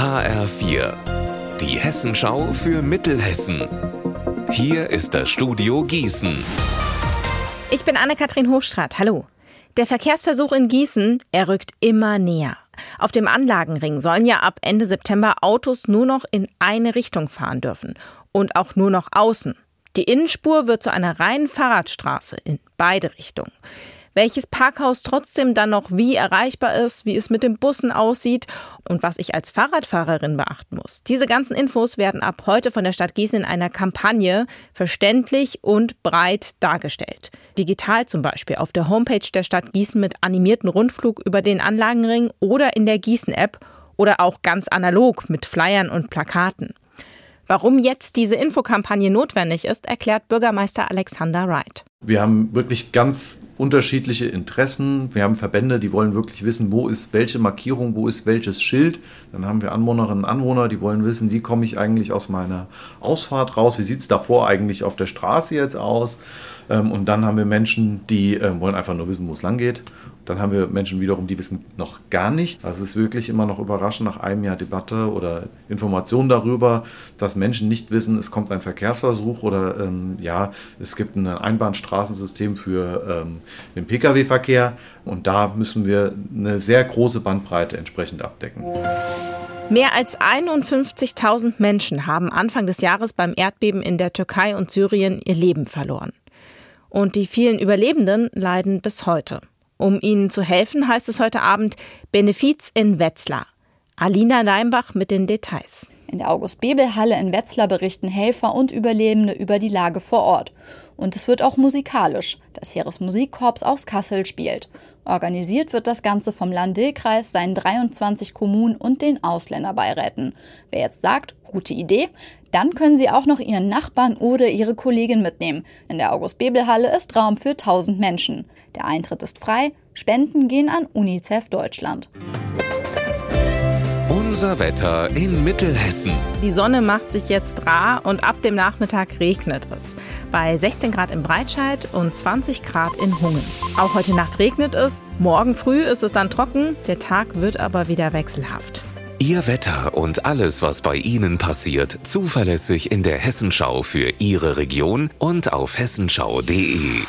HR4, die Hessenschau für Mittelhessen. Hier ist das Studio Gießen. Ich bin Anne-Kathrin Hochstrat. Hallo. Der Verkehrsversuch in Gießen, er rückt immer näher. Auf dem Anlagenring sollen ja ab Ende September Autos nur noch in eine Richtung fahren dürfen und auch nur noch außen. Die Innenspur wird zu einer reinen Fahrradstraße in beide Richtungen welches Parkhaus trotzdem dann noch wie erreichbar ist, wie es mit den Bussen aussieht und was ich als Fahrradfahrerin beachten muss. Diese ganzen Infos werden ab heute von der Stadt Gießen in einer Kampagne verständlich und breit dargestellt. Digital zum Beispiel auf der Homepage der Stadt Gießen mit animierten Rundflug über den Anlagenring oder in der Gießen-App oder auch ganz analog mit Flyern und Plakaten. Warum jetzt diese Infokampagne notwendig ist, erklärt Bürgermeister Alexander Wright. Wir haben wirklich ganz unterschiedliche Interessen. Wir haben Verbände, die wollen wirklich wissen, wo ist welche Markierung, wo ist welches Schild. Dann haben wir Anwohnerinnen und Anwohner, die wollen wissen, wie komme ich eigentlich aus meiner Ausfahrt raus, wie sieht es davor eigentlich auf der Straße jetzt aus. Ähm, und dann haben wir Menschen, die ähm, wollen einfach nur wissen, wo es lang geht. Dann haben wir Menschen wiederum, die wissen noch gar nicht. Das ist wirklich immer noch überraschend nach einem Jahr Debatte oder Information darüber, dass Menschen nicht wissen, es kommt ein Verkehrsversuch oder ähm, ja, es gibt ein Einbahnstraßensystem für ähm, den Pkw-Verkehr. Und da müssen wir eine sehr große Bandbreite entsprechend abdecken. Mehr als 51.000 Menschen haben Anfang des Jahres beim Erdbeben in der Türkei und Syrien ihr Leben verloren. Und die vielen Überlebenden leiden bis heute. Um ihnen zu helfen, heißt es heute Abend Benefiz in Wetzlar. Alina Leimbach mit den Details. In der August-Bebel-Halle in Wetzlar berichten Helfer und Überlebende über die Lage vor Ort. Und es wird auch musikalisch. Das Heeresmusikkorps aus Kassel spielt. Organisiert wird das Ganze vom Land-Dill-Kreis, seinen 23 Kommunen und den Ausländerbeiräten. Wer jetzt sagt, gute Idee, dann können Sie auch noch Ihren Nachbarn oder Ihre Kollegin mitnehmen. In der August-Bebel-Halle ist Raum für 1000 Menschen. Der Eintritt ist frei. Spenden gehen an UNICEF Deutschland. Unser Wetter in Mittelhessen. Die Sonne macht sich jetzt rar und ab dem Nachmittag regnet es. Bei 16 Grad in Breitscheid und 20 Grad in Hungen. Auch heute Nacht regnet es. Morgen früh ist es dann trocken. Der Tag wird aber wieder wechselhaft. Ihr Wetter und alles, was bei Ihnen passiert, zuverlässig in der Hessenschau für Ihre Region und auf hessenschau.de.